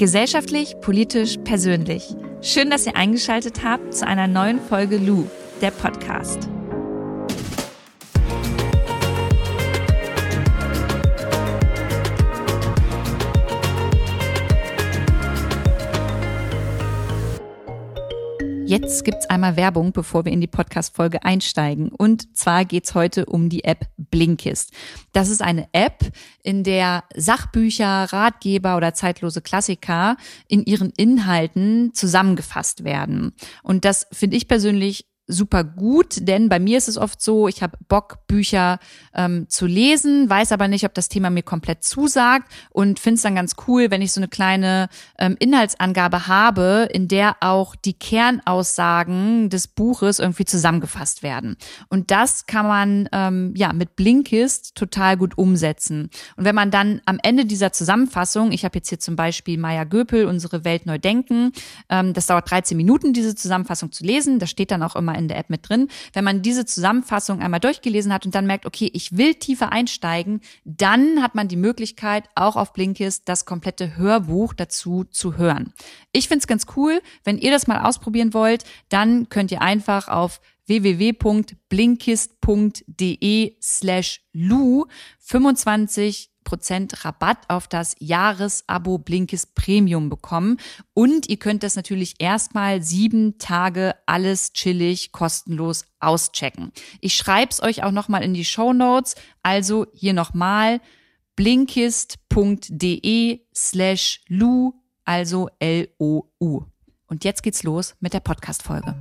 Gesellschaftlich, politisch, persönlich. Schön, dass ihr eingeschaltet habt zu einer neuen Folge Lou, der Podcast. Jetzt gibt's einmal Werbung, bevor wir in die Podcast-Folge einsteigen. Und zwar geht's heute um die App Blinkist. Das ist eine App, in der Sachbücher, Ratgeber oder zeitlose Klassiker in ihren Inhalten zusammengefasst werden. Und das finde ich persönlich super gut, denn bei mir ist es oft so, ich habe Bock, Bücher ähm, zu lesen, weiß aber nicht, ob das Thema mir komplett zusagt und finde es dann ganz cool, wenn ich so eine kleine ähm, Inhaltsangabe habe, in der auch die Kernaussagen des Buches irgendwie zusammengefasst werden. Und das kann man ähm, ja mit Blinkist total gut umsetzen. Und wenn man dann am Ende dieser Zusammenfassung, ich habe jetzt hier zum Beispiel Maya Göpel, unsere Welt neu denken, ähm, das dauert 13 Minuten, diese Zusammenfassung zu lesen, da steht dann auch immer in der App mit drin. Wenn man diese Zusammenfassung einmal durchgelesen hat und dann merkt, okay, ich will tiefer einsteigen, dann hat man die Möglichkeit, auch auf Blinkist das komplette Hörbuch dazu zu hören. Ich finde es ganz cool. Wenn ihr das mal ausprobieren wollt, dann könnt ihr einfach auf www.blinkist.de slash lu 25 Prozent Rabatt auf das Jahresabo Blinkist Premium bekommen. Und ihr könnt das natürlich erstmal sieben Tage alles chillig kostenlos auschecken. Ich schreibe es euch auch nochmal in die Show Notes. Also hier nochmal blinkist.de slash lu, also L-O-U. Und jetzt geht's los mit der Podcast-Folge.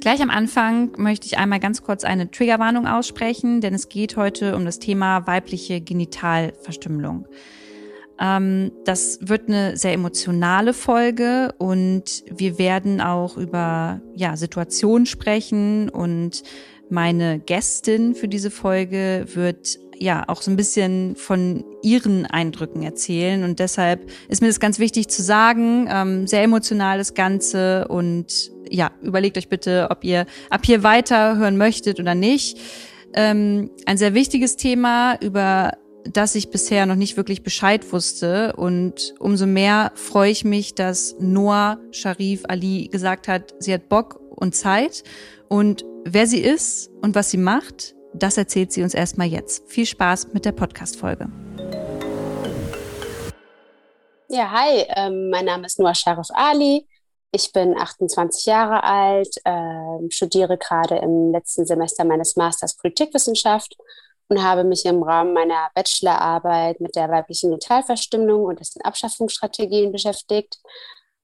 Gleich am Anfang möchte ich einmal ganz kurz eine Triggerwarnung aussprechen, denn es geht heute um das Thema weibliche Genitalverstümmelung. Ähm, das wird eine sehr emotionale Folge und wir werden auch über ja, Situationen sprechen und meine Gästin für diese Folge wird ja auch so ein bisschen von ihren Eindrücken erzählen. Und deshalb ist mir das ganz wichtig zu sagen. Ähm, sehr emotional das Ganze. Und ja, überlegt euch bitte, ob ihr ab hier weiter hören möchtet oder nicht. Ähm, ein sehr wichtiges Thema, über das ich bisher noch nicht wirklich Bescheid wusste. Und umso mehr freue ich mich, dass Noah Sharif Ali gesagt hat, sie hat Bock und Zeit. Und wer sie ist und was sie macht, das erzählt sie uns erstmal jetzt. Viel Spaß mit der Podcast-Folge. Ja, hi, ähm, mein Name ist Noah Sharif Ali. Ich bin 28 Jahre alt, äh, studiere gerade im letzten Semester meines Masters Politikwissenschaft und habe mich im Rahmen meiner Bachelorarbeit mit der weiblichen Genitalverstümmelung und dessen Abschaffungsstrategien beschäftigt.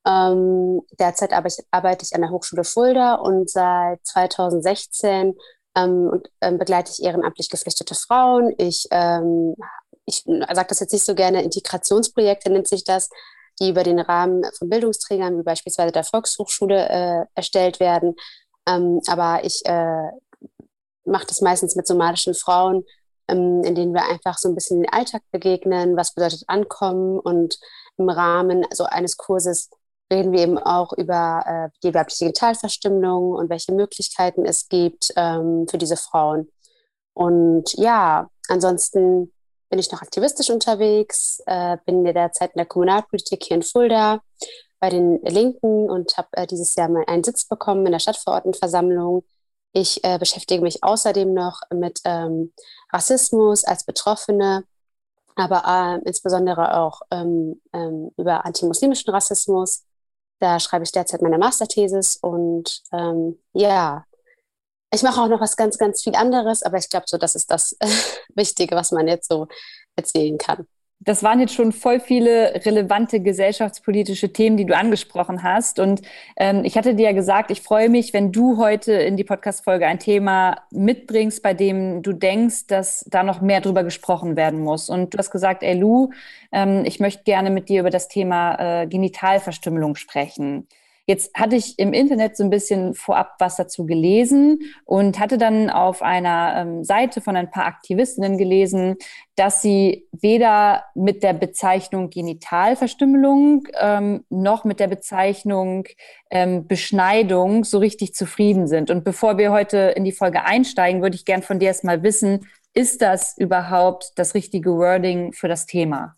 Ähm, derzeit arbeite ich an der Hochschule Fulda und seit 2016 ähm, und, ähm, begleite ich ehrenamtlich geflüchtete Frauen. Ich, ähm, ich sage das jetzt nicht so gerne, Integrationsprojekte nennt sich das, die über den Rahmen von Bildungsträgern wie beispielsweise der Volkshochschule äh, erstellt werden. Ähm, aber ich äh, mache das meistens mit somalischen Frauen, ähm, in denen wir einfach so ein bisschen den Alltag begegnen, was bedeutet Ankommen und im Rahmen so eines Kurses reden wir eben auch über äh, die weibliche Genitalverstümmelung und welche Möglichkeiten es gibt ähm, für diese Frauen. Und ja, ansonsten bin ich noch aktivistisch unterwegs, äh, bin derzeit in der Kommunalpolitik hier in Fulda bei den Linken und habe äh, dieses Jahr mal einen Sitz bekommen in der Stadtverordnetenversammlung. Ich äh, beschäftige mich außerdem noch mit ähm, Rassismus als Betroffene, aber äh, insbesondere auch ähm, ähm, über antimuslimischen Rassismus da schreibe ich derzeit meine Masterthesis und ähm, ja, ich mache auch noch was ganz, ganz viel anderes, aber ich glaube so, das ist das Wichtige, was man jetzt so erzählen kann. Das waren jetzt schon voll viele relevante gesellschaftspolitische Themen, die du angesprochen hast. Und ähm, ich hatte dir ja gesagt, ich freue mich, wenn du heute in die Podcast-Folge ein Thema mitbringst, bei dem du denkst, dass da noch mehr drüber gesprochen werden muss. Und du hast gesagt, ey Lou, ähm, ich möchte gerne mit dir über das Thema äh, Genitalverstümmelung sprechen. Jetzt hatte ich im Internet so ein bisschen vorab was dazu gelesen und hatte dann auf einer ähm, Seite von ein paar Aktivistinnen gelesen, dass sie weder mit der Bezeichnung Genitalverstümmelung ähm, noch mit der Bezeichnung ähm, Beschneidung so richtig zufrieden sind. Und bevor wir heute in die Folge einsteigen, würde ich gern von dir erstmal wissen, ist das überhaupt das richtige Wording für das Thema?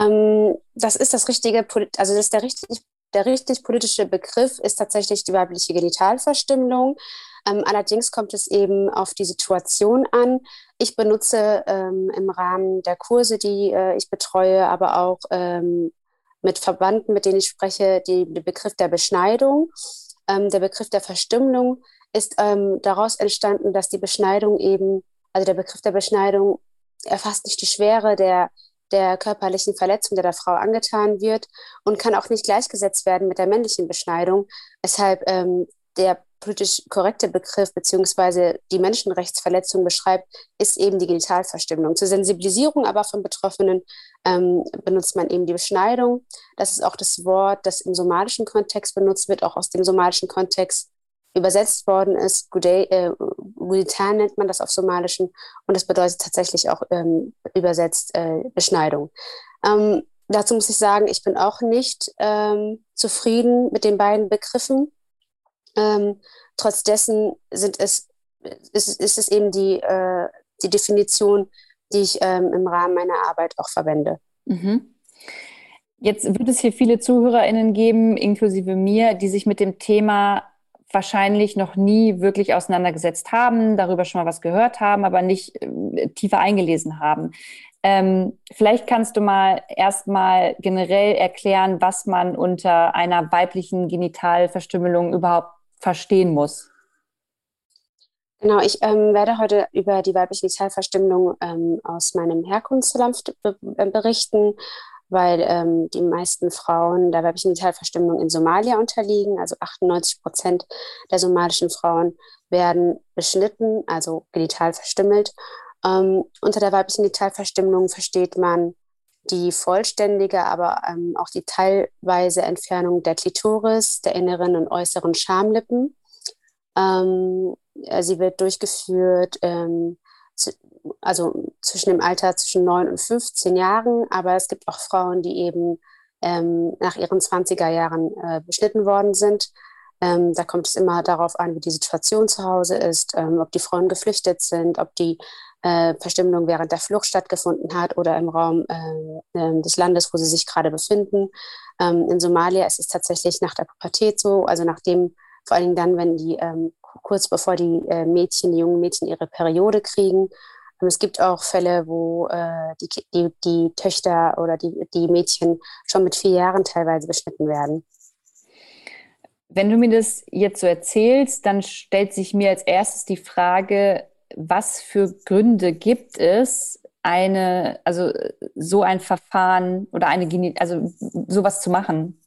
Ähm, das ist das richtige, also das ist der richtig, der richtig politische Begriff ist tatsächlich die weibliche Genitalverstümmelung. Ähm, allerdings kommt es eben auf die Situation an. Ich benutze ähm, im Rahmen der Kurse, die äh, ich betreue, aber auch ähm, mit Verbanden, mit denen ich spreche, die, den Begriff der Beschneidung. Ähm, der Begriff der Verstümmelung ist ähm, daraus entstanden, dass die Beschneidung eben, also der Begriff der Beschneidung erfasst nicht die Schwere der, der körperlichen Verletzung, der der Frau angetan wird und kann auch nicht gleichgesetzt werden mit der männlichen Beschneidung, weshalb ähm, der politisch korrekte Begriff beziehungsweise die Menschenrechtsverletzung beschreibt, ist eben die Genitalverstümmelung. Zur Sensibilisierung aber von Betroffenen ähm, benutzt man eben die Beschneidung. Das ist auch das Wort, das im somalischen Kontext benutzt wird, auch aus dem somalischen Kontext übersetzt worden ist. Äh, nennt man das auf Somalischen und das bedeutet tatsächlich auch ähm, übersetzt äh, Beschneidung. Ähm, dazu muss ich sagen, ich bin auch nicht ähm, zufrieden mit den beiden Begriffen. Ähm, trotz dessen sind es, ist, ist es eben die, äh, die Definition, die ich ähm, im Rahmen meiner Arbeit auch verwende. Mhm. Jetzt wird es hier viele ZuhörerInnen geben, inklusive mir, die sich mit dem Thema wahrscheinlich noch nie wirklich auseinandergesetzt haben, darüber schon mal was gehört haben, aber nicht äh, tiefer eingelesen haben. Ähm, vielleicht kannst du mal erstmal generell erklären, was man unter einer weiblichen Genitalverstümmelung überhaupt verstehen muss. Genau, ich ähm, werde heute über die weibliche Genitalverstümmelung ähm, aus meinem Herkunftsland berichten weil ähm, die meisten Frauen der weiblichen Genitalverstümmelung in Somalia unterliegen. Also 98 Prozent der somalischen Frauen werden beschnitten, also genital verstümmelt. Ähm, unter der weiblichen Genitalverstümmelung versteht man die vollständige, aber ähm, auch die teilweise Entfernung der Klitoris, der inneren und äußeren Schamlippen. Ähm, sie wird durchgeführt ähm, also zwischen dem Alter zwischen 9 und 15 Jahren, aber es gibt auch Frauen, die eben ähm, nach ihren 20er Jahren äh, beschnitten worden sind. Ähm, da kommt es immer darauf an, wie die Situation zu Hause ist, ähm, ob die Frauen geflüchtet sind, ob die äh, Verstümmelung während der Flucht stattgefunden hat oder im Raum äh, äh des Landes, wo sie sich gerade befinden. Ähm, in Somalia ist es tatsächlich nach der Pubertät so, also nachdem, vor allen Dingen dann, wenn die ähm, kurz bevor die äh, Mädchen, die jungen Mädchen ihre Periode kriegen, es gibt auch Fälle, wo äh, die, die, die Töchter oder die, die Mädchen schon mit vier Jahren teilweise beschnitten werden. Wenn du mir das jetzt so erzählst, dann stellt sich mir als erstes die Frage, was für Gründe gibt es, eine, also so ein Verfahren oder eine, also sowas zu machen?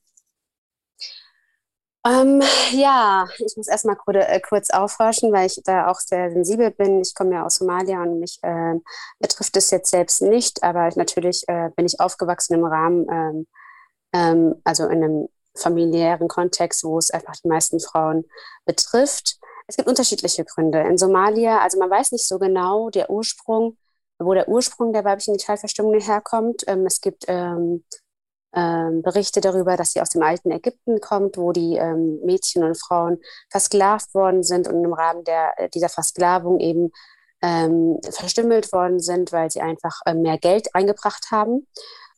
Ähm, ja, ich muss erstmal äh, kurz aufforschen, weil ich da auch sehr sensibel bin. Ich komme ja aus Somalia und mich äh, betrifft es jetzt selbst nicht, aber natürlich äh, bin ich aufgewachsen im Rahmen, ähm, ähm, also in einem familiären Kontext, wo es einfach die meisten Frauen betrifft. Es gibt unterschiedliche Gründe. In Somalia, also man weiß nicht so genau der Ursprung, wo der Ursprung der weiblichen Genitalverstümmelung herkommt. Ähm, es gibt ähm, Berichte darüber, dass sie aus dem alten Ägypten kommt, wo die ähm, Mädchen und Frauen versklavt worden sind und im Rahmen der, äh, dieser Versklavung eben ähm, verstümmelt worden sind, weil sie einfach äh, mehr Geld eingebracht haben.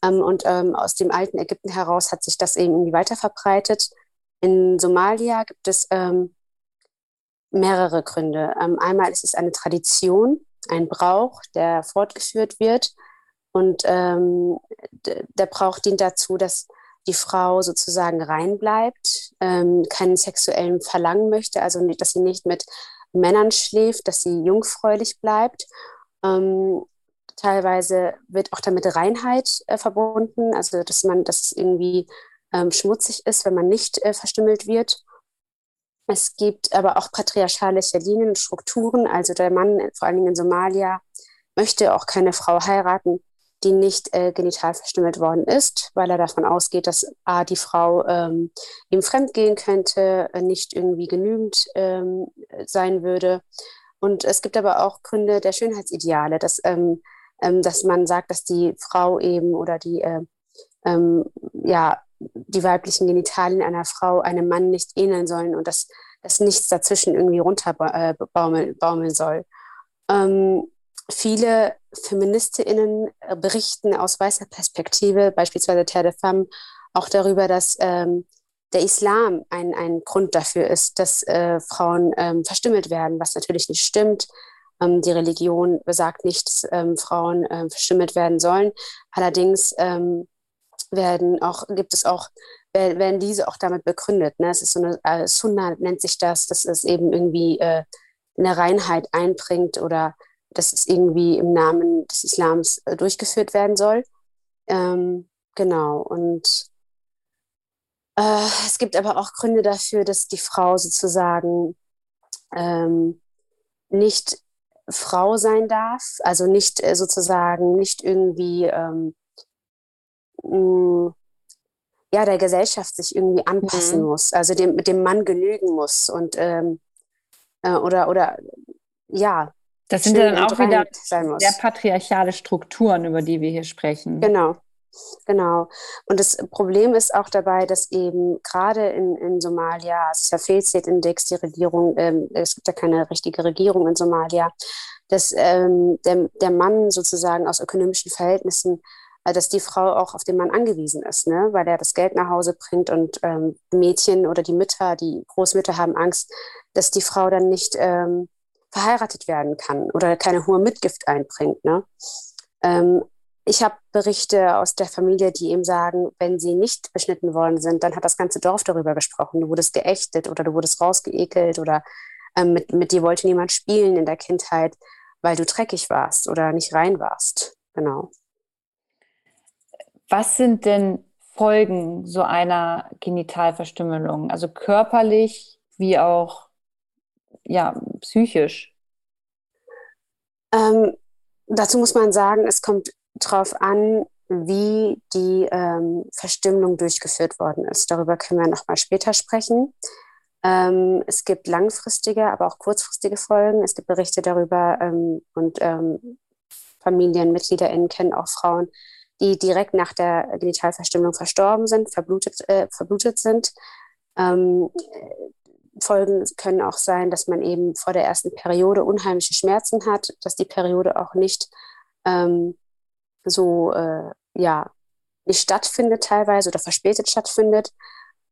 Ähm, und ähm, aus dem alten Ägypten heraus hat sich das eben irgendwie weiter verbreitet. In Somalia gibt es ähm, mehrere Gründe. einmal ist es eine Tradition, ein Brauch, der fortgeführt wird und ähm, der Brauch dient dazu, dass die Frau sozusagen rein bleibt, ähm, keinen sexuellen Verlangen möchte, also dass sie nicht mit Männern schläft, dass sie jungfräulich bleibt. Ähm, teilweise wird auch damit Reinheit äh, verbunden, also dass man, dass es irgendwie ähm, schmutzig ist, wenn man nicht äh, verstümmelt wird. Es gibt aber auch patriarchalische Linien und Strukturen, also der Mann, vor allen Dingen in Somalia, möchte auch keine Frau heiraten, die nicht äh, genital verstümmelt worden ist, weil er davon ausgeht, dass A, die Frau ähm, ihm fremdgehen könnte, äh, nicht irgendwie genügend ähm, sein würde. Und es gibt aber auch Gründe der Schönheitsideale, dass, ähm, ähm dass man sagt, dass die Frau eben oder die, äh, ähm, ja, die weiblichen Genitalien einer Frau einem Mann nicht ähneln sollen und dass, dass nichts dazwischen irgendwie runterbaumeln äh, baumeln soll. Ähm, viele FeministInnen äh, berichten aus weißer Perspektive, beispielsweise Terre de Femme, auch darüber, dass ähm, der Islam ein, ein Grund dafür ist, dass äh, Frauen ähm, verstümmelt werden, was natürlich nicht stimmt. Ähm, die Religion besagt nicht, dass ähm, Frauen ähm, verstümmelt werden sollen. Allerdings ähm, werden auch, gibt es auch, werden diese auch damit begründet. Ne? Es ist so eine äh, Sunna nennt sich das, dass es eben irgendwie äh, eine Reinheit einbringt oder dass es irgendwie im Namen des Islams äh, durchgeführt werden soll. Ähm, genau. Und äh, es gibt aber auch Gründe dafür, dass die Frau sozusagen ähm, nicht Frau sein darf, also nicht äh, sozusagen nicht irgendwie ähm, mh, ja der Gesellschaft sich irgendwie anpassen mhm. muss, also dem mit dem Mann genügen muss und ähm, äh, oder oder ja. Das sind ja dann auch wieder sehr patriarchale Strukturen, über die wir hier sprechen. Genau, Genau. Und das Problem ist auch dabei, dass eben gerade in, in Somalia, es ist ja Fehlzeitindex, die Regierung, ähm, es gibt ja keine richtige Regierung in Somalia, dass ähm, der, der Mann sozusagen aus ökonomischen Verhältnissen, äh, dass die Frau auch auf den Mann angewiesen ist, ne? weil er das Geld nach Hause bringt und ähm, Mädchen oder die Mütter, die Großmütter haben Angst, dass die Frau dann nicht ähm, verheiratet werden kann oder keine hohe Mitgift einbringt. Ne? Ähm, ich habe Berichte aus der Familie, die eben sagen, wenn sie nicht beschnitten worden sind, dann hat das ganze Dorf darüber gesprochen. Du wurdest geächtet oder du wurdest rausgeekelt oder ähm, mit, mit dir wollte niemand spielen in der Kindheit, weil du dreckig warst oder nicht rein warst. Genau. Was sind denn Folgen so einer Genitalverstümmelung? Also körperlich wie auch ja, psychisch? Ähm, dazu muss man sagen, es kommt darauf an, wie die ähm, Verstümmelung durchgeführt worden ist. Darüber können wir nochmal später sprechen. Ähm, es gibt langfristige, aber auch kurzfristige Folgen. Es gibt Berichte darüber ähm, und ähm, FamilienmitgliederInnen kennen auch Frauen, die direkt nach der Genitalverstümmelung verstorben sind, verblutet, äh, verblutet sind. Ähm, Folgen können auch sein, dass man eben vor der ersten Periode unheimliche Schmerzen hat, dass die Periode auch nicht ähm, so äh, ja nicht stattfindet teilweise oder verspätet stattfindet.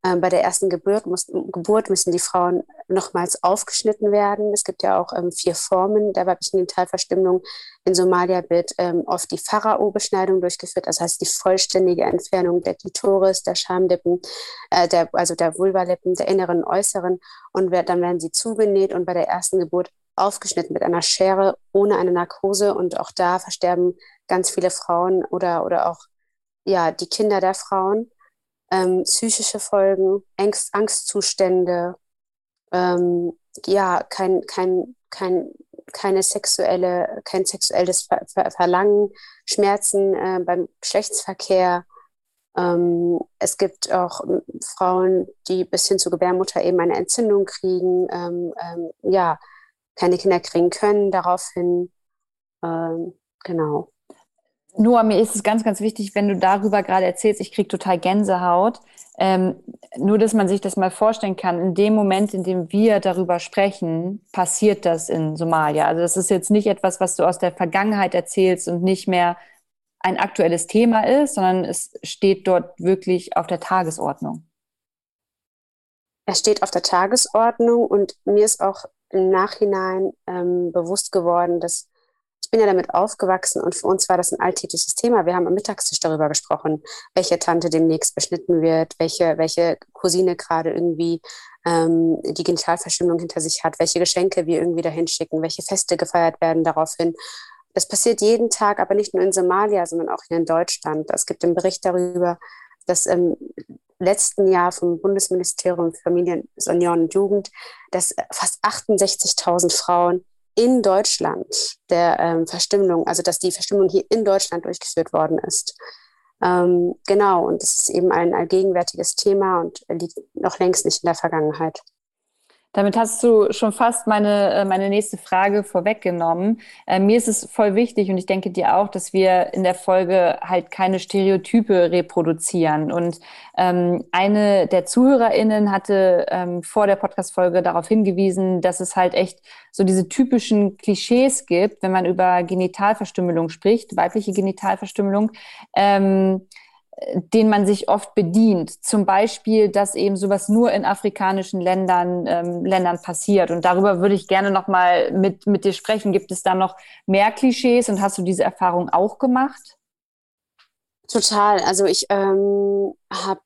Ähm, bei der ersten Geburt, muss, Geburt müssen die Frauen nochmals aufgeschnitten werden. Es gibt ja auch ähm, vier Formen der weiblichen Genitalverstümmelung. In Somalia wird ähm, oft die Pharao-Beschneidung durchgeführt, das heißt die vollständige Entfernung der Klitoris, der Schamlippen, äh, der, also der Vulvalippen, der inneren und äußeren. Und wird, dann werden sie zugenäht und bei der ersten Geburt aufgeschnitten mit einer Schere ohne eine Narkose. Und auch da versterben ganz viele Frauen oder, oder auch ja, die Kinder der Frauen. Ähm, psychische Folgen, Angst, Angstzustände, ähm, ja, kein, kein, kein, keine sexuelle, kein sexuelles Ver Ver Verlangen, Schmerzen äh, beim Geschlechtsverkehr. Ähm, es gibt auch Frauen, die bis hin zur Gebärmutter eben eine Entzündung kriegen, ähm, ähm, ja, keine Kinder kriegen können, daraufhin, ähm, genau. Nur mir ist es ganz, ganz wichtig, wenn du darüber gerade erzählst, ich kriege total Gänsehaut. Ähm, nur, dass man sich das mal vorstellen kann, in dem Moment, in dem wir darüber sprechen, passiert das in Somalia. Also das ist jetzt nicht etwas, was du aus der Vergangenheit erzählst und nicht mehr ein aktuelles Thema ist, sondern es steht dort wirklich auf der Tagesordnung. Es steht auf der Tagesordnung und mir ist auch im Nachhinein ähm, bewusst geworden, dass ich bin ja damit aufgewachsen und für uns war das ein alltägliches Thema. Wir haben am Mittagstisch darüber gesprochen, welche Tante demnächst beschnitten wird, welche, welche Cousine gerade irgendwie ähm, die Genitalverstümmelung hinter sich hat, welche Geschenke wir irgendwie dahin schicken, welche Feste gefeiert werden daraufhin. Das passiert jeden Tag, aber nicht nur in Somalia, sondern auch hier in Deutschland. Es gibt einen Bericht darüber, dass im letzten Jahr vom Bundesministerium für Familien, Senioren und Jugend, dass fast 68.000 Frauen in Deutschland der ähm, Verstümmelung, also dass die Verstümmelung hier in Deutschland durchgeführt worden ist. Ähm, genau, und das ist eben ein allgegenwärtiges Thema und liegt noch längst nicht in der Vergangenheit. Damit hast du schon fast meine, äh, meine nächste Frage vorweggenommen. Äh, mir ist es voll wichtig und ich denke dir auch, dass wir in der Folge halt keine Stereotype reproduzieren. Und ähm, eine der ZuhörerInnen hatte ähm, vor der Podcast-Folge darauf hingewiesen, dass es halt echt so diese typischen Klischees gibt, wenn man über Genitalverstümmelung spricht, weibliche Genitalverstümmelung. Ähm, den man sich oft bedient. Zum Beispiel, dass eben sowas nur in afrikanischen Ländern, ähm, Ländern passiert. Und darüber würde ich gerne nochmal mit, mit dir sprechen. Gibt es da noch mehr Klischees und hast du diese Erfahrung auch gemacht? Total. Also ich ähm, habe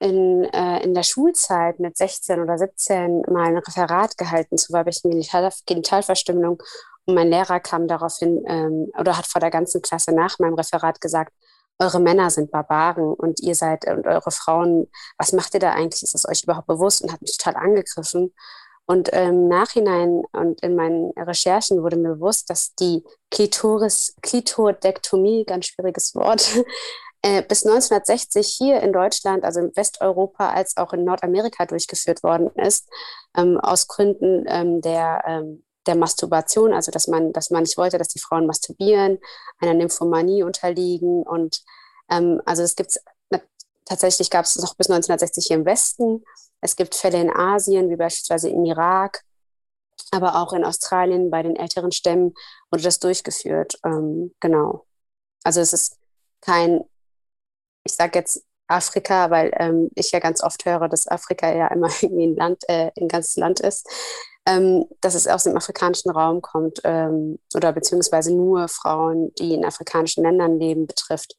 in, äh, in der Schulzeit mit 16 oder 17 mal ein Referat gehalten zu weiblichen Genital Genitalverstümmelung. Und mein Lehrer kam daraufhin ähm, oder hat vor der ganzen Klasse nach meinem Referat gesagt, eure Männer sind Barbaren und ihr seid und eure Frauen, was macht ihr da eigentlich? Ist es euch überhaupt bewusst? Und hat mich total angegriffen. Und im Nachhinein und in meinen Recherchen wurde mir bewusst, dass die Klitoris, Klitodektomie, ganz schwieriges Wort, äh, bis 1960 hier in Deutschland, also in Westeuropa als auch in Nordamerika durchgeführt worden ist, ähm, aus Gründen ähm, der ähm, der Masturbation, also dass man, dass man nicht wollte, dass die Frauen masturbieren, einer Nymphomanie unterliegen. Und ähm, also es gibt tatsächlich gab es noch bis 1960 hier im Westen. Es gibt Fälle in Asien, wie beispielsweise im Irak, aber auch in Australien bei den älteren Stämmen wurde das durchgeführt. Ähm, genau. Also es ist kein, ich sage jetzt Afrika, weil ähm, ich ja ganz oft höre, dass Afrika ja immer irgendwie ein Land, äh, ein ganzes Land ist ähm, dass es aus dem afrikanischen Raum kommt ähm, oder beziehungsweise nur Frauen, die in afrikanischen Ländern leben, betrifft.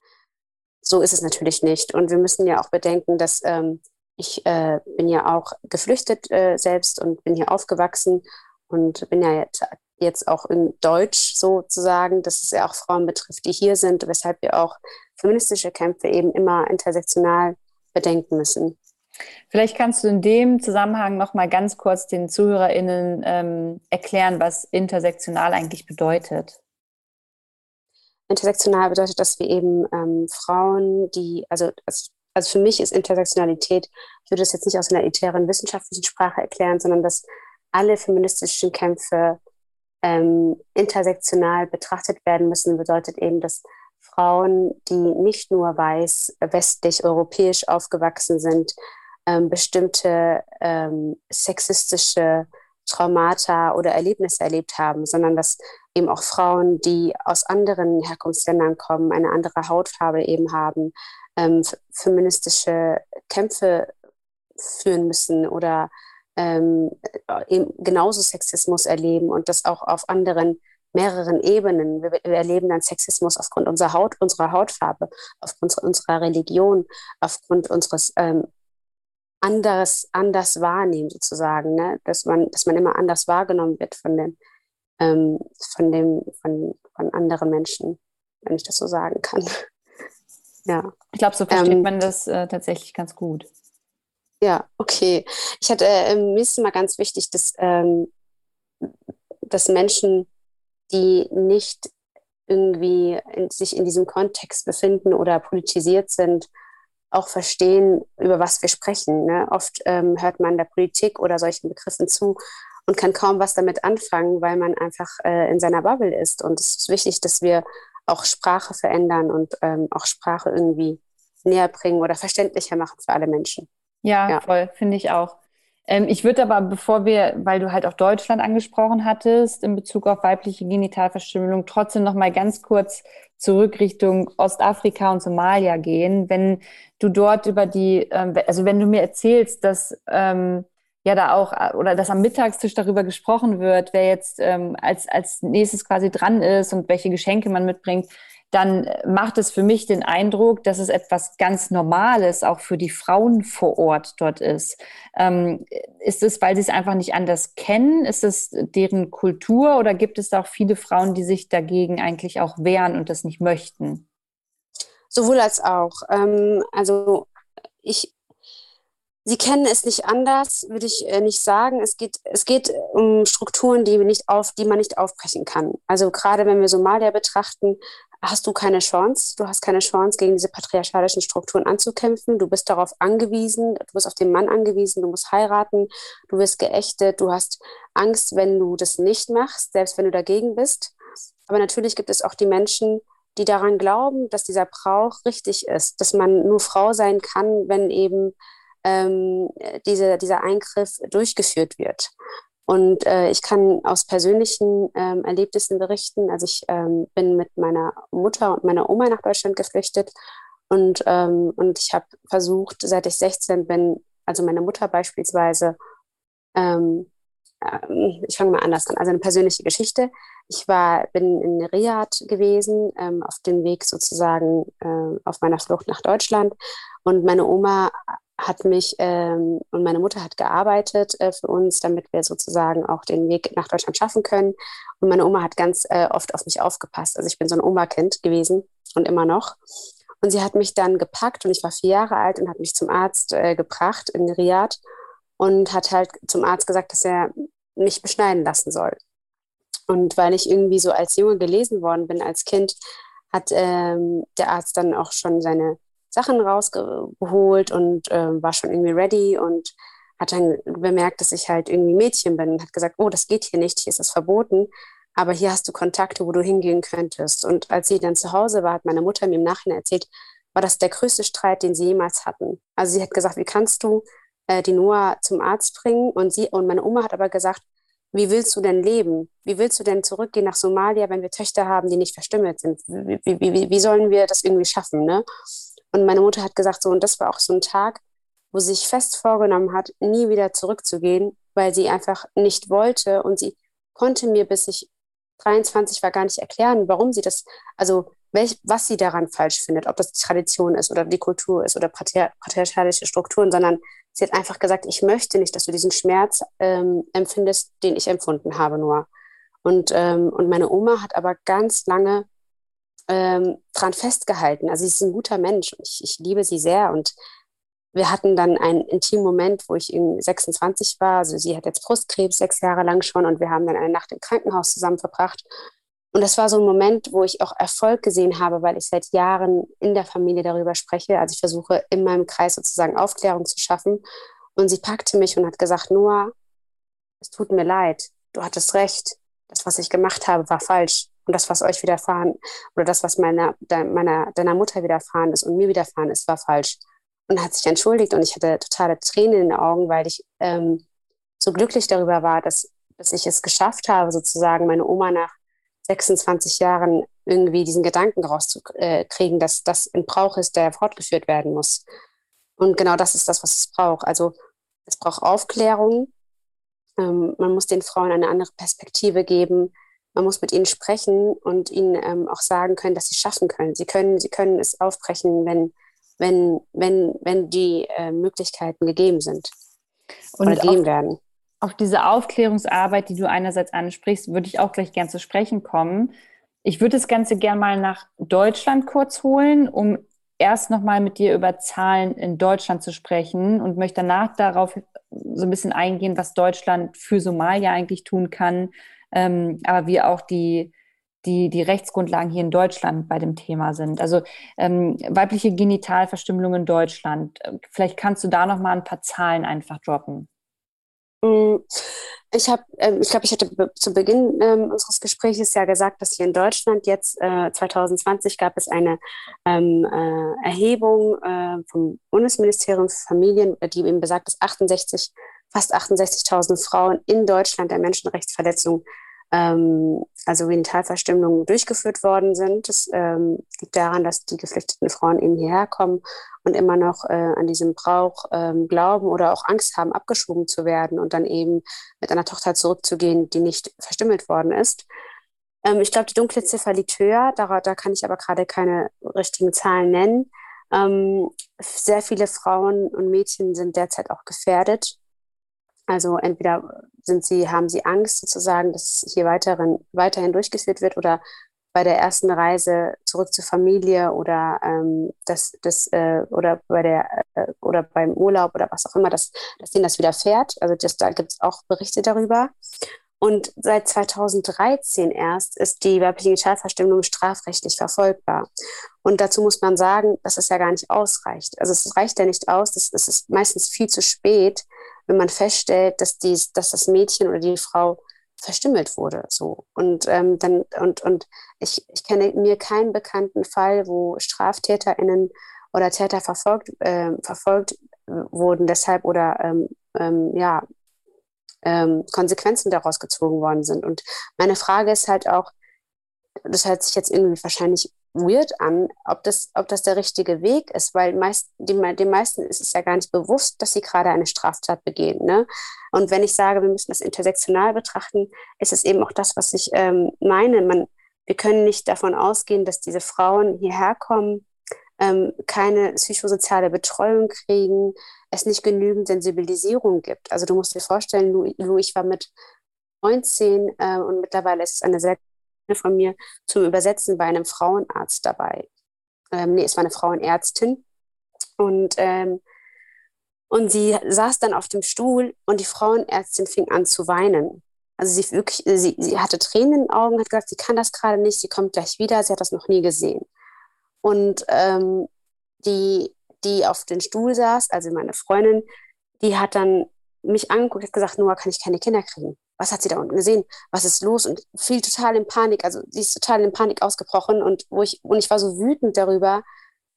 So ist es natürlich nicht. Und wir müssen ja auch bedenken, dass ähm, ich äh, bin ja auch geflüchtet äh, selbst und bin hier aufgewachsen und bin ja jetzt, jetzt auch in Deutsch sozusagen, dass es ja auch Frauen betrifft, die hier sind, weshalb wir auch feministische Kämpfe eben immer intersektional bedenken müssen. Vielleicht kannst du in dem Zusammenhang noch mal ganz kurz den ZuhörerInnen ähm, erklären, was intersektional eigentlich bedeutet. Intersektional bedeutet, dass wir eben ähm, Frauen, die, also, also für mich ist Intersektionalität, ich würde es jetzt nicht aus einer elitären wissenschaftlichen Sprache erklären, sondern dass alle feministischen Kämpfe ähm, intersektional betrachtet werden müssen, bedeutet eben, dass Frauen, die nicht nur weiß, westlich, europäisch aufgewachsen sind, ähm, bestimmte ähm, sexistische Traumata oder Erlebnisse erlebt haben, sondern dass eben auch Frauen, die aus anderen Herkunftsländern kommen, eine andere Hautfarbe eben haben, ähm, feministische Kämpfe führen müssen oder ähm, eben genauso Sexismus erleben und das auch auf anderen mehreren Ebenen. Wir, wir, erleben dann Sexismus aufgrund unserer Haut, unserer Hautfarbe, aufgrund unserer Religion, aufgrund unseres ähm, anders, anders wahrnehmen, sozusagen, ne? dass, man, dass man immer anders wahrgenommen wird von, den, ähm, von, dem, von, von anderen Menschen, wenn ich das so sagen kann. ja. Ich glaube, so versteht ähm, man das äh, tatsächlich ganz gut. Ja, okay. Ich hatte, äh, mir ist immer ganz wichtig, dass, ähm, dass Menschen, die nicht irgendwie in, sich in diesem Kontext befinden oder politisiert sind, auch verstehen, über was wir sprechen. Ne? Oft ähm, hört man der Politik oder solchen Begriffen zu und kann kaum was damit anfangen, weil man einfach äh, in seiner Bubble ist. Und es ist wichtig, dass wir auch Sprache verändern und ähm, auch Sprache irgendwie näher bringen oder verständlicher machen für alle Menschen. Ja, ja. voll, finde ich auch. Ähm, ich würde aber, bevor wir, weil du halt auch Deutschland angesprochen hattest, in Bezug auf weibliche Genitalverstümmelung, trotzdem noch mal ganz kurz zurück Richtung Ostafrika und Somalia gehen. Wenn du dort über die, ähm, also wenn du mir erzählst, dass ähm, ja da auch oder dass am Mittagstisch darüber gesprochen wird, wer jetzt ähm, als, als nächstes quasi dran ist und welche Geschenke man mitbringt, dann macht es für mich den Eindruck, dass es etwas ganz Normales auch für die Frauen vor Ort dort ist. Ähm, ist es, weil sie es einfach nicht anders kennen? Ist es deren Kultur oder gibt es da auch viele Frauen, die sich dagegen eigentlich auch wehren und das nicht möchten? Sowohl als auch. Ähm, also ich, Sie kennen es nicht anders, würde ich äh, nicht sagen. Es geht, es geht um Strukturen, die, nicht auf, die man nicht aufbrechen kann. Also gerade wenn wir Somalia betrachten, hast du keine Chance. Du hast keine Chance, gegen diese patriarchalischen Strukturen anzukämpfen. Du bist darauf angewiesen, du bist auf den Mann angewiesen, du musst heiraten, du wirst geächtet, du hast Angst, wenn du das nicht machst, selbst wenn du dagegen bist. Aber natürlich gibt es auch die Menschen, die daran glauben, dass dieser Brauch richtig ist, dass man nur Frau sein kann, wenn eben ähm, diese, dieser Eingriff durchgeführt wird. Und äh, ich kann aus persönlichen ähm, Erlebnissen berichten. Also ich ähm, bin mit meiner Mutter und meiner Oma nach Deutschland geflüchtet und, ähm, und ich habe versucht, seit ich 16 bin, also meine Mutter beispielsweise, ähm, ähm, ich fange mal anders an, also eine persönliche Geschichte. Ich war, bin in Riyadh gewesen, ähm, auf dem Weg sozusagen äh, auf meiner Flucht nach Deutschland. Und meine Oma hat mich ähm, und meine Mutter hat gearbeitet äh, für uns, damit wir sozusagen auch den Weg nach Deutschland schaffen können. Und meine Oma hat ganz äh, oft auf mich aufgepasst. Also ich bin so ein Oma-Kind gewesen und immer noch. Und sie hat mich dann gepackt und ich war vier Jahre alt und hat mich zum Arzt äh, gebracht in Riyadh und hat halt zum Arzt gesagt, dass er mich beschneiden lassen soll. Und weil ich irgendwie so als Junge gelesen worden bin, als Kind, hat ähm, der Arzt dann auch schon seine Sachen rausgeholt und äh, war schon irgendwie ready und hat dann bemerkt, dass ich halt irgendwie Mädchen bin und hat gesagt, oh, das geht hier nicht, hier ist das verboten, aber hier hast du Kontakte, wo du hingehen könntest. Und als sie dann zu Hause war, hat meine Mutter mir im Nachhinein erzählt, war das der größte Streit, den sie jemals hatten. Also sie hat gesagt, wie kannst du äh, die Noah zum Arzt bringen? Und sie und meine Oma hat aber gesagt, wie willst du denn leben? Wie willst du denn zurückgehen nach Somalia, wenn wir Töchter haben, die nicht verstümmelt sind? Wie, wie, wie, wie sollen wir das irgendwie schaffen? Ne? Und meine Mutter hat gesagt, so, und das war auch so ein Tag, wo sie sich fest vorgenommen hat, nie wieder zurückzugehen, weil sie einfach nicht wollte. Und sie konnte mir, bis ich 23 war, gar nicht erklären, warum sie das, also welch, was sie daran falsch findet, ob das die Tradition ist oder die Kultur ist oder patriarchalische Strukturen, sondern sie hat einfach gesagt, ich möchte nicht, dass du diesen Schmerz ähm, empfindest, den ich empfunden habe nur. Und, ähm, und meine Oma hat aber ganz lange ähm, dran festgehalten. Also sie ist ein guter Mensch. Ich, ich liebe sie sehr und wir hatten dann einen intimen Moment, wo ich in 26 war. Also sie hat jetzt Brustkrebs sechs Jahre lang schon und wir haben dann eine Nacht im Krankenhaus zusammen verbracht. Und das war so ein Moment, wo ich auch Erfolg gesehen habe, weil ich seit Jahren in der Familie darüber spreche. Also ich versuche in meinem Kreis sozusagen Aufklärung zu schaffen. Und sie packte mich und hat gesagt, Noah, es tut mir leid, du hattest recht. Das, was ich gemacht habe, war falsch und das, was euch widerfahren oder das, was meiner, de, meiner, deiner Mutter widerfahren ist und mir widerfahren ist, war falsch. Und hat sich entschuldigt und ich hatte totale Tränen in den Augen, weil ich ähm, so glücklich darüber war, dass, dass ich es geschafft habe, sozusagen meine Oma nach 26 Jahren irgendwie diesen Gedanken rauszukriegen, dass das ein Brauch ist, der fortgeführt werden muss. Und genau das ist das, was es braucht. Also es braucht Aufklärung. Ähm, man muss den Frauen eine andere Perspektive geben man muss mit ihnen sprechen und ihnen ähm, auch sagen können, dass sie es schaffen können. Sie können, sie können es aufbrechen, wenn, wenn, wenn, wenn die äh, Möglichkeiten gegeben sind und oder gegeben auf, werden. Auf diese Aufklärungsarbeit, die du einerseits ansprichst, würde ich auch gleich gern zu sprechen kommen. Ich würde das Ganze gern mal nach Deutschland kurz holen, um erst nochmal mit dir über Zahlen in Deutschland zu sprechen und möchte danach darauf so ein bisschen eingehen, was Deutschland für Somalia eigentlich tun kann, ähm, aber wie auch die, die, die Rechtsgrundlagen hier in Deutschland bei dem Thema sind. Also ähm, weibliche Genitalverstümmelung in Deutschland. Vielleicht kannst du da noch mal ein paar Zahlen einfach droppen. Mm, ich habe, ähm, ich glaube, ich hatte zu Beginn ähm, unseres Gesprächs ja gesagt, dass hier in Deutschland jetzt äh, 2020 gab es eine ähm, äh, Erhebung äh, vom Bundesministerium für Familien, die eben besagt, dass 68 fast 68.000 Frauen in Deutschland der Menschenrechtsverletzung, ähm, also Genitalverstümmelung, durchgeführt worden sind. Das ähm, liegt daran, dass die geflüchteten Frauen eben hierher kommen und immer noch äh, an diesem Brauch ähm, glauben oder auch Angst haben, abgeschoben zu werden und dann eben mit einer Tochter zurückzugehen, die nicht verstümmelt worden ist. Ähm, ich glaube, die dunkle Ziffer liegt höher, da, da kann ich aber gerade keine richtigen Zahlen nennen. Ähm, sehr viele Frauen und Mädchen sind derzeit auch gefährdet also entweder sind sie, haben sie Angst sozusagen, dass hier weiteren, weiterhin durchgeführt wird oder bei der ersten Reise zurück zur Familie oder ähm, das, das äh, oder bei der äh, oder beim Urlaub oder was auch immer, dass, dass denen das widerfährt. Also das, da gibt es auch Berichte darüber. Und seit 2013 erst ist die weibliche Genitalverstümmelung strafrechtlich verfolgbar. Und dazu muss man sagen, dass es ja gar nicht ausreicht. Also es reicht ja nicht aus, es ist meistens viel zu spät, wenn man feststellt, dass, dies, dass das Mädchen oder die Frau verstümmelt wurde. So. Und ähm, dann, und, und ich, ich kenne mir keinen bekannten Fall, wo StraftäterInnen oder Täter verfolgt, äh, verfolgt wurden deshalb oder ähm, ähm, ja, ähm, Konsequenzen daraus gezogen worden sind. Und meine Frage ist halt auch, das hört sich jetzt irgendwie wahrscheinlich weird an, ob das, ob das der richtige Weg ist, weil meist, die, den meisten ist es ja gar nicht bewusst, dass sie gerade eine Straftat begehen. Ne? Und wenn ich sage, wir müssen das intersektional betrachten, ist es eben auch das, was ich ähm, meine. Man, wir können nicht davon ausgehen, dass diese Frauen hierher kommen, ähm, keine psychosoziale Betreuung kriegen, es nicht genügend Sensibilisierung gibt. Also du musst dir vorstellen, Lou, Lou ich war mit 19 äh, und mittlerweile ist es eine sehr von mir zum Übersetzen bei einem Frauenarzt dabei. Ähm, nee, es war eine Frauenärztin. Und, ähm, und sie saß dann auf dem Stuhl und die Frauenärztin fing an zu weinen. Also sie wirklich, sie, sie hatte Tränen in den Augen, hat gesagt, sie kann das gerade nicht, sie kommt gleich wieder, sie hat das noch nie gesehen. Und ähm, die, die auf dem Stuhl saß, also meine Freundin, die hat dann mich angeguckt, hat gesagt, Noah, kann ich keine Kinder kriegen? Was hat sie da unten gesehen? Was ist los? Und fiel total in Panik, also sie ist total in Panik ausgebrochen und wo ich, und ich war so wütend darüber,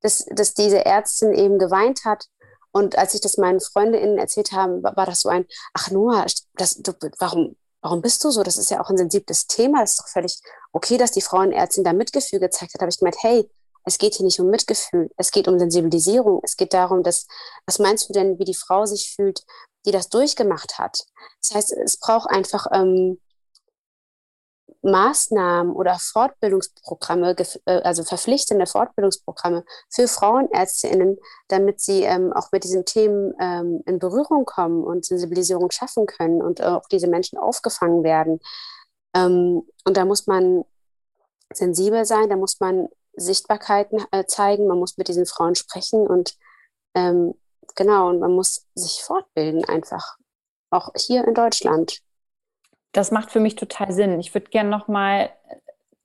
dass, dass diese Ärztin eben geweint hat. Und als ich das meinen Freundinnen erzählt habe, war, war das so ein, ach Noah, das, du, warum, warum bist du so? Das ist ja auch ein sensibles Thema. Das ist doch völlig okay, dass die Frauenärztin da Mitgefühl gezeigt hat. Habe ich gemeint, hey, es geht hier nicht um Mitgefühl, es geht um Sensibilisierung. Es geht darum, dass, was meinst du denn, wie die Frau sich fühlt, die das durchgemacht hat? Das heißt, es braucht einfach ähm, Maßnahmen oder Fortbildungsprogramme, äh, also verpflichtende Fortbildungsprogramme für Frauenärztinnen, damit sie ähm, auch mit diesen Themen ähm, in Berührung kommen und Sensibilisierung schaffen können und auch diese Menschen aufgefangen werden. Ähm, und da muss man sensibel sein, da muss man Sichtbarkeiten äh, zeigen, man muss mit diesen Frauen sprechen und ähm, genau, und man muss sich fortbilden einfach, auch hier in Deutschland. Das macht für mich total Sinn. Ich würde gerne nochmal,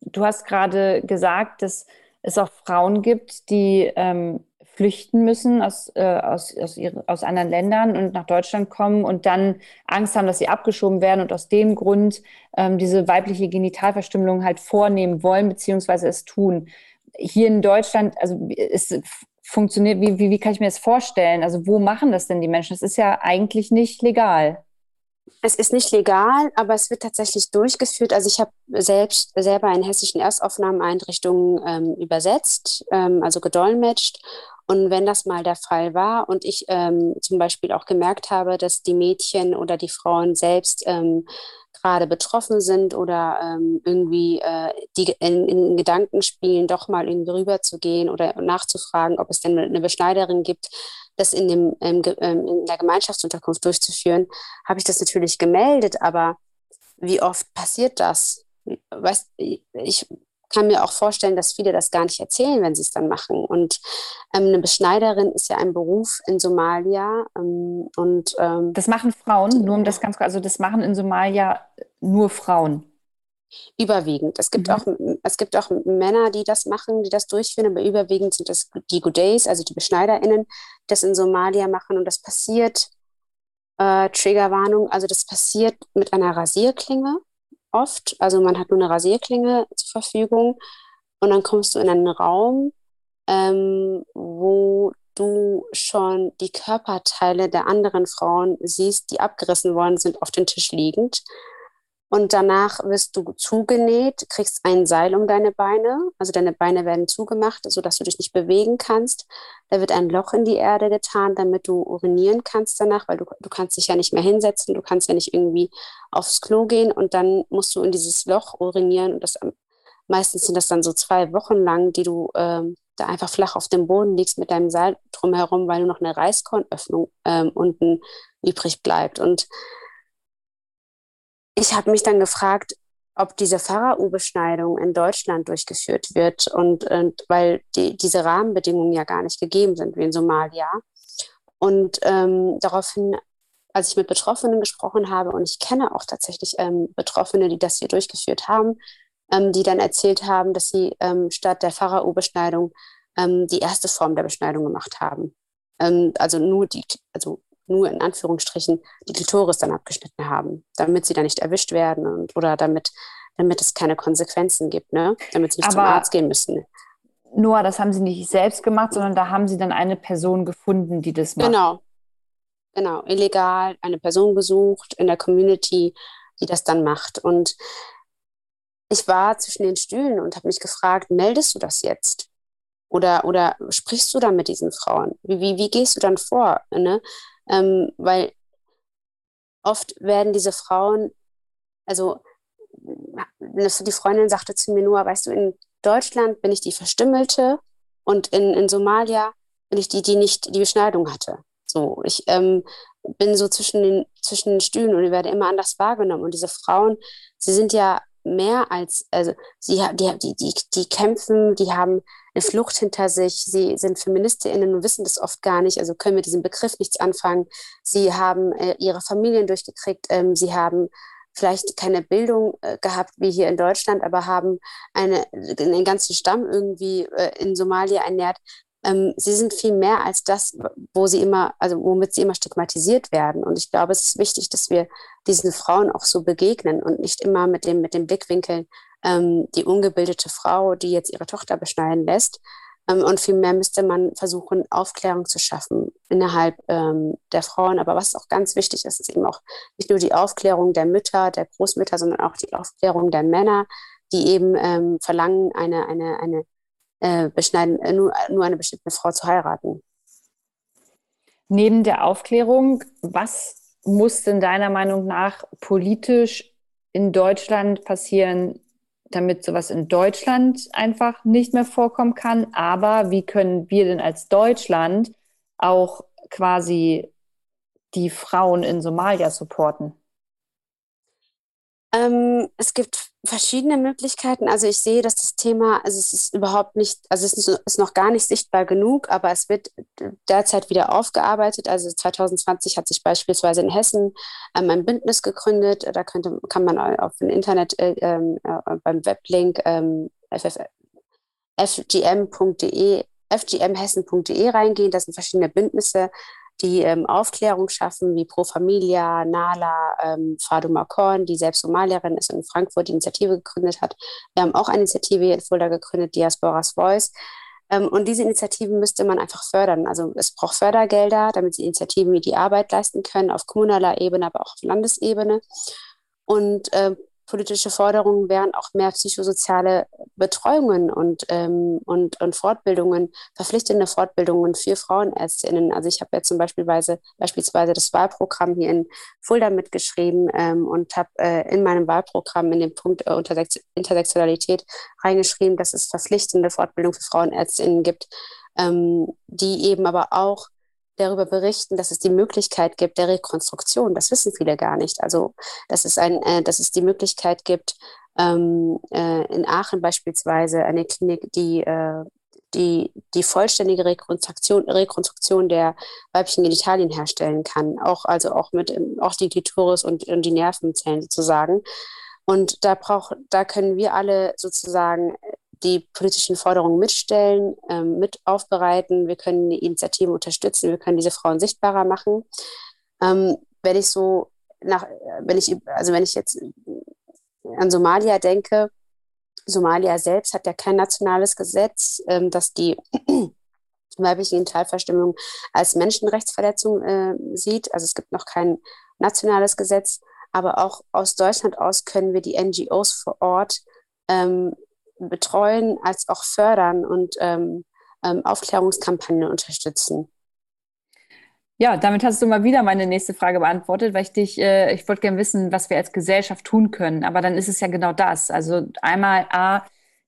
du hast gerade gesagt, dass es auch Frauen gibt, die ähm, flüchten müssen aus, äh, aus, aus, ihre, aus anderen Ländern und nach Deutschland kommen und dann Angst haben, dass sie abgeschoben werden und aus dem Grund ähm, diese weibliche Genitalverstümmelung halt vornehmen wollen, beziehungsweise es tun hier in Deutschland, also es funktioniert, wie, wie, wie kann ich mir das vorstellen? Also wo machen das denn die Menschen? Es ist ja eigentlich nicht legal. Es ist nicht legal, aber es wird tatsächlich durchgeführt. Also ich habe selbst selber in hessischen Erstaufnahmeeinrichtungen ähm, übersetzt, ähm, also gedolmetscht. Und wenn das mal der Fall war und ich ähm, zum Beispiel auch gemerkt habe, dass die Mädchen oder die Frauen selbst ähm, gerade betroffen sind oder ähm, irgendwie äh, die in, in, Gedanken spielen, doch mal irgendwie rüber zu gehen oder nachzufragen, ob es denn eine Beschneiderin gibt, das in, dem, ähm, in der Gemeinschaftsunterkunft durchzuführen, habe ich das natürlich gemeldet, aber wie oft passiert das? Weißt, ich kann mir auch vorstellen, dass viele das gar nicht erzählen, wenn sie es dann machen. Und ähm, eine Beschneiderin ist ja ein Beruf in Somalia. Ähm, und ähm, das machen Frauen, nur um das ganz kurz, also das machen in Somalia nur Frauen. Überwiegend. Es gibt, mhm. auch, es gibt auch Männer, die das machen, die das durchführen, aber überwiegend sind das die Gudays, also die BeschneiderInnen, die das in Somalia machen. Und das passiert, äh, Triggerwarnung, also das passiert mit einer Rasierklinge oft. Also man hat nur eine Rasierklinge zur Verfügung und dann kommst du in einen Raum, ähm, wo du schon die Körperteile der anderen Frauen siehst, die abgerissen worden sind, auf den Tisch liegend. Und danach wirst du zugenäht, kriegst ein Seil um deine Beine. Also deine Beine werden zugemacht, sodass du dich nicht bewegen kannst. Da wird ein Loch in die Erde getan, damit du urinieren kannst danach, weil du, du kannst dich ja nicht mehr hinsetzen, du kannst ja nicht irgendwie aufs Klo gehen und dann musst du in dieses Loch urinieren. Und das meistens sind das dann so zwei Wochen lang, die du ähm, da einfach flach auf dem Boden liegst mit deinem Seil drumherum, weil nur noch eine Reiskornöffnung ähm, unten übrig bleibt. Und ich habe mich dann gefragt, ob diese Pharao-Beschneidung in Deutschland durchgeführt wird und, und weil die, diese Rahmenbedingungen ja gar nicht gegeben sind wie in Somalia. Und ähm, daraufhin als ich mit Betroffenen gesprochen habe, und ich kenne auch tatsächlich ähm, Betroffene, die das hier durchgeführt haben, ähm, die dann erzählt haben, dass sie ähm, statt der Pharao-Beschneidung ähm, die erste Form der Beschneidung gemacht haben. Ähm, also nur die, also nur in Anführungsstrichen die Klitoris dann abgeschnitten haben, damit sie dann nicht erwischt werden und oder damit, damit es keine Konsequenzen gibt, ne? Damit sie nicht Aber zum Arzt gehen müssen. Noah, das haben sie nicht selbst gemacht, sondern da haben sie dann eine Person gefunden, die das macht. Genau. Genau, illegal eine Person gesucht in der Community, die das dann macht. Und ich war zwischen den Stühlen und habe mich gefragt, meldest du das jetzt? Oder, oder sprichst du dann mit diesen Frauen? Wie, wie, wie gehst du dann vor? Ne? Ähm, weil oft werden diese Frauen, also die Freundin sagte zu mir nur, weißt du, in Deutschland bin ich die Verstümmelte und in, in Somalia bin ich die, die nicht die Beschneidung hatte. So, ich ähm, bin so zwischen den, zwischen den Stühlen und ich werde immer anders wahrgenommen. Und diese Frauen, sie sind ja mehr als, also sie die, die, die, die kämpfen, die haben eine Flucht hinter sich, sie sind FeministInnen und wissen das oft gar nicht, also können mit diesem Begriff nichts anfangen. Sie haben äh, ihre Familien durchgekriegt, ähm, sie haben vielleicht keine Bildung äh, gehabt wie hier in Deutschland, aber haben eine, einen ganzen Stamm irgendwie äh, in Somalia ernährt. Ähm, sie sind viel mehr als das, wo sie immer, also womit sie immer stigmatisiert werden. Und ich glaube, es ist wichtig, dass wir diesen Frauen auch so begegnen und nicht immer mit dem, mit dem Blickwinkel ähm, die ungebildete Frau, die jetzt ihre Tochter beschneiden lässt. Ähm, und vielmehr müsste man versuchen, Aufklärung zu schaffen innerhalb ähm, der Frauen. Aber was auch ganz wichtig ist, ist eben auch nicht nur die Aufklärung der Mütter, der Großmütter, sondern auch die Aufklärung der Männer, die eben ähm, verlangen, eine, eine, eine äh, beschneiden, äh, nur, nur eine bestimmte Frau zu heiraten. Neben der Aufklärung, was muss denn deiner Meinung nach politisch in Deutschland passieren, damit sowas in Deutschland einfach nicht mehr vorkommen kann? Aber wie können wir denn als Deutschland auch quasi die Frauen in Somalia supporten? Ähm, es gibt verschiedene Möglichkeiten. Also ich sehe, dass das Thema, also es ist überhaupt nicht, also es ist noch gar nicht sichtbar genug, aber es wird derzeit wieder aufgearbeitet. Also 2020 hat sich beispielsweise in Hessen ähm, ein Bündnis gegründet. Da könnte, kann man auf dem Internet äh, ähm, äh, beim Weblink ähm, fgm.de fgmhessen.de reingehen. Das sind verschiedene Bündnisse, die ähm, Aufklärung schaffen, wie Pro Familia, Nala, ähm, Faduma Korn, die selbst Somalierin ist und in Frankfurt die Initiative gegründet hat. Wir haben auch eine Initiative hier in Fulda gegründet, Diasporas Voice. Ähm, und diese Initiativen müsste man einfach fördern. Also es braucht Fördergelder, damit die Initiativen die Arbeit leisten können, auf kommunaler Ebene, aber auch auf Landesebene. Und äh, politische Forderungen wären auch mehr psychosoziale Betreuungen und, ähm, und, und Fortbildungen, verpflichtende Fortbildungen für Frauenärztinnen. Also ich habe ja zum Beispiel beispielsweise das Wahlprogramm hier in Fulda mitgeschrieben ähm, und habe äh, in meinem Wahlprogramm in dem Punkt äh, Intersektionalität reingeschrieben, dass es verpflichtende Fortbildung für Frauenärztinnen gibt, ähm, die eben aber auch darüber berichten, dass es die Möglichkeit gibt der Rekonstruktion. Das wissen viele gar nicht. Also, dass es, ein, äh, dass es die Möglichkeit gibt, ähm, äh, in Aachen beispielsweise eine Klinik, die, äh, die die vollständige Rekonstruktion, Rekonstruktion der weiblichen Genitalien herstellen kann. Auch, also auch mit auch die Klitoris und, und die Nervenzellen sozusagen. Und da braucht, da können wir alle sozusagen die politischen Forderungen mitstellen, ähm, mit aufbereiten. Wir können die Initiativen unterstützen. Wir können diese Frauen sichtbarer machen. Ähm, wenn ich so nach, wenn ich, also wenn ich jetzt an Somalia denke, Somalia selbst hat ja kein nationales Gesetz, ähm, das die weibliche Genitalverstimmung als Menschenrechtsverletzung äh, sieht. Also es gibt noch kein nationales Gesetz, aber auch aus Deutschland aus können wir die NGOs vor Ort ähm, betreuen als auch fördern und ähm, ähm, Aufklärungskampagnen unterstützen. Ja, damit hast du mal wieder meine nächste Frage beantwortet, weil ich dich, äh, ich wollte gerne wissen, was wir als Gesellschaft tun können. Aber dann ist es ja genau das. Also einmal A,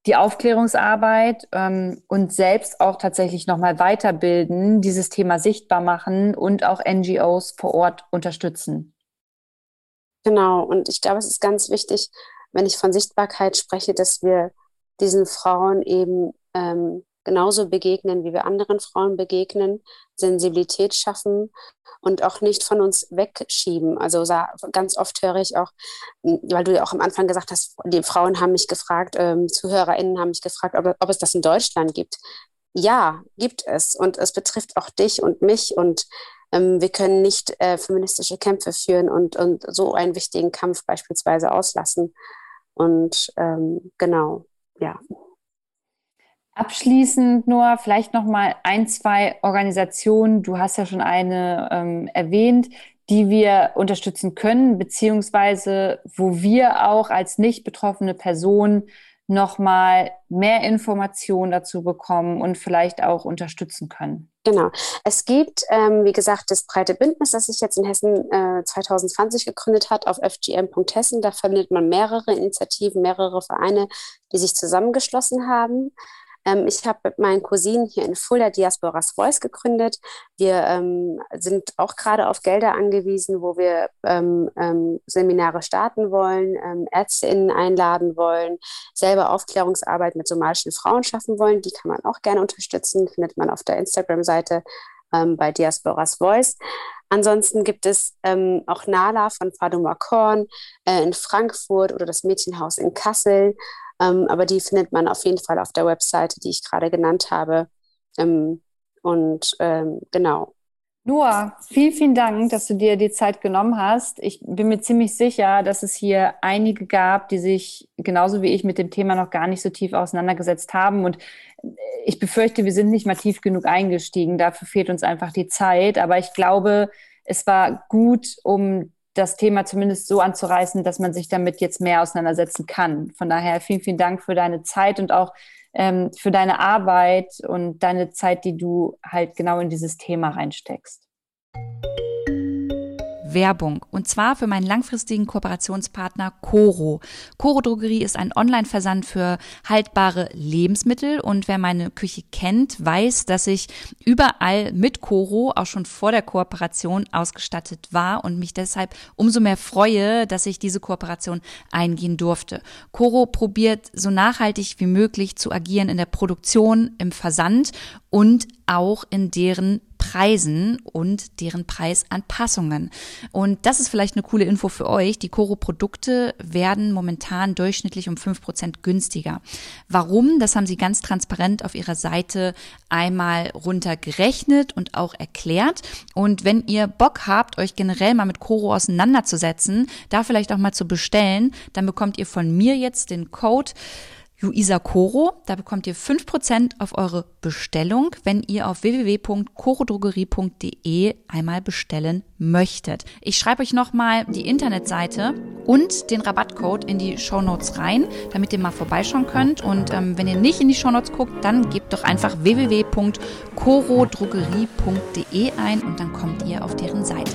die Aufklärungsarbeit ähm, und selbst auch tatsächlich nochmal weiterbilden, dieses Thema sichtbar machen und auch NGOs vor Ort unterstützen. Genau, und ich glaube, es ist ganz wichtig, wenn ich von Sichtbarkeit spreche, dass wir diesen Frauen eben ähm, genauso begegnen, wie wir anderen Frauen begegnen, Sensibilität schaffen und auch nicht von uns wegschieben. Also ganz oft höre ich auch, weil du ja auch am Anfang gesagt hast, die Frauen haben mich gefragt, ähm, ZuhörerInnen haben mich gefragt, ob, ob es das in Deutschland gibt. Ja, gibt es. Und es betrifft auch dich und mich. Und ähm, wir können nicht äh, feministische Kämpfe führen und, und so einen wichtigen Kampf beispielsweise auslassen. Und ähm, genau, ja. Abschließend nur vielleicht noch mal ein, zwei Organisationen. Du hast ja schon eine ähm, erwähnt, die wir unterstützen können, beziehungsweise wo wir auch als nicht betroffene Person nochmal mehr Informationen dazu bekommen und vielleicht auch unterstützen können? Genau. Es gibt, ähm, wie gesagt, das breite Bündnis, das sich jetzt in Hessen äh, 2020 gegründet hat, auf fgm.hessen. Da findet man mehrere Initiativen, mehrere Vereine, die sich zusammengeschlossen haben. Ähm, ich habe mit meinen Cousinen hier in Fulda Diasporas Voice gegründet. Wir ähm, sind auch gerade auf Gelder angewiesen, wo wir ähm, ähm Seminare starten wollen, ähm, ÄrztInnen einladen wollen, selber Aufklärungsarbeit mit somalischen Frauen schaffen wollen. Die kann man auch gerne unterstützen, findet man auf der Instagram-Seite bei Diasporas Voice. Ansonsten gibt es ähm, auch Nala von Faduma Korn äh, in Frankfurt oder das Mädchenhaus in Kassel. Ähm, aber die findet man auf jeden Fall auf der Webseite, die ich gerade genannt habe. Ähm, und ähm, genau. Noah, vielen, vielen Dank, dass du dir die Zeit genommen hast. Ich bin mir ziemlich sicher, dass es hier einige gab, die sich genauso wie ich mit dem Thema noch gar nicht so tief auseinandergesetzt haben. Und ich befürchte, wir sind nicht mal tief genug eingestiegen. Dafür fehlt uns einfach die Zeit. Aber ich glaube, es war gut, um das Thema zumindest so anzureißen, dass man sich damit jetzt mehr auseinandersetzen kann. Von daher vielen, vielen Dank für deine Zeit und auch ähm, für deine Arbeit und deine Zeit, die du halt genau in dieses Thema reinsteckst. Werbung. Und zwar für meinen langfristigen Kooperationspartner Coro. Coro Drogerie ist ein Online-Versand für haltbare Lebensmittel. Und wer meine Küche kennt, weiß, dass ich überall mit Coro auch schon vor der Kooperation ausgestattet war und mich deshalb umso mehr freue, dass ich diese Kooperation eingehen durfte. Coro probiert so nachhaltig wie möglich zu agieren in der Produktion, im Versand und auch in deren Preisen und deren Preisanpassungen. Und das ist vielleicht eine coole Info für euch. Die Coro-Produkte werden momentan durchschnittlich um fünf Prozent günstiger. Warum? Das haben sie ganz transparent auf ihrer Seite einmal runtergerechnet und auch erklärt. Und wenn ihr Bock habt, euch generell mal mit Coro auseinanderzusetzen, da vielleicht auch mal zu bestellen, dann bekommt ihr von mir jetzt den Code Luisa Coro. Da bekommt ihr fünf Prozent auf eure Bestellung, wenn ihr auf www.corodrogerie.de einmal bestellen möchtet. Ich schreibe euch nochmal die Internetseite und den Rabattcode in die Shownotes rein, damit ihr mal vorbeischauen könnt. Und ähm, wenn ihr nicht in die Shownotes guckt, dann gebt doch einfach www.corodrogerie.de ein und dann kommt ihr auf deren Seite.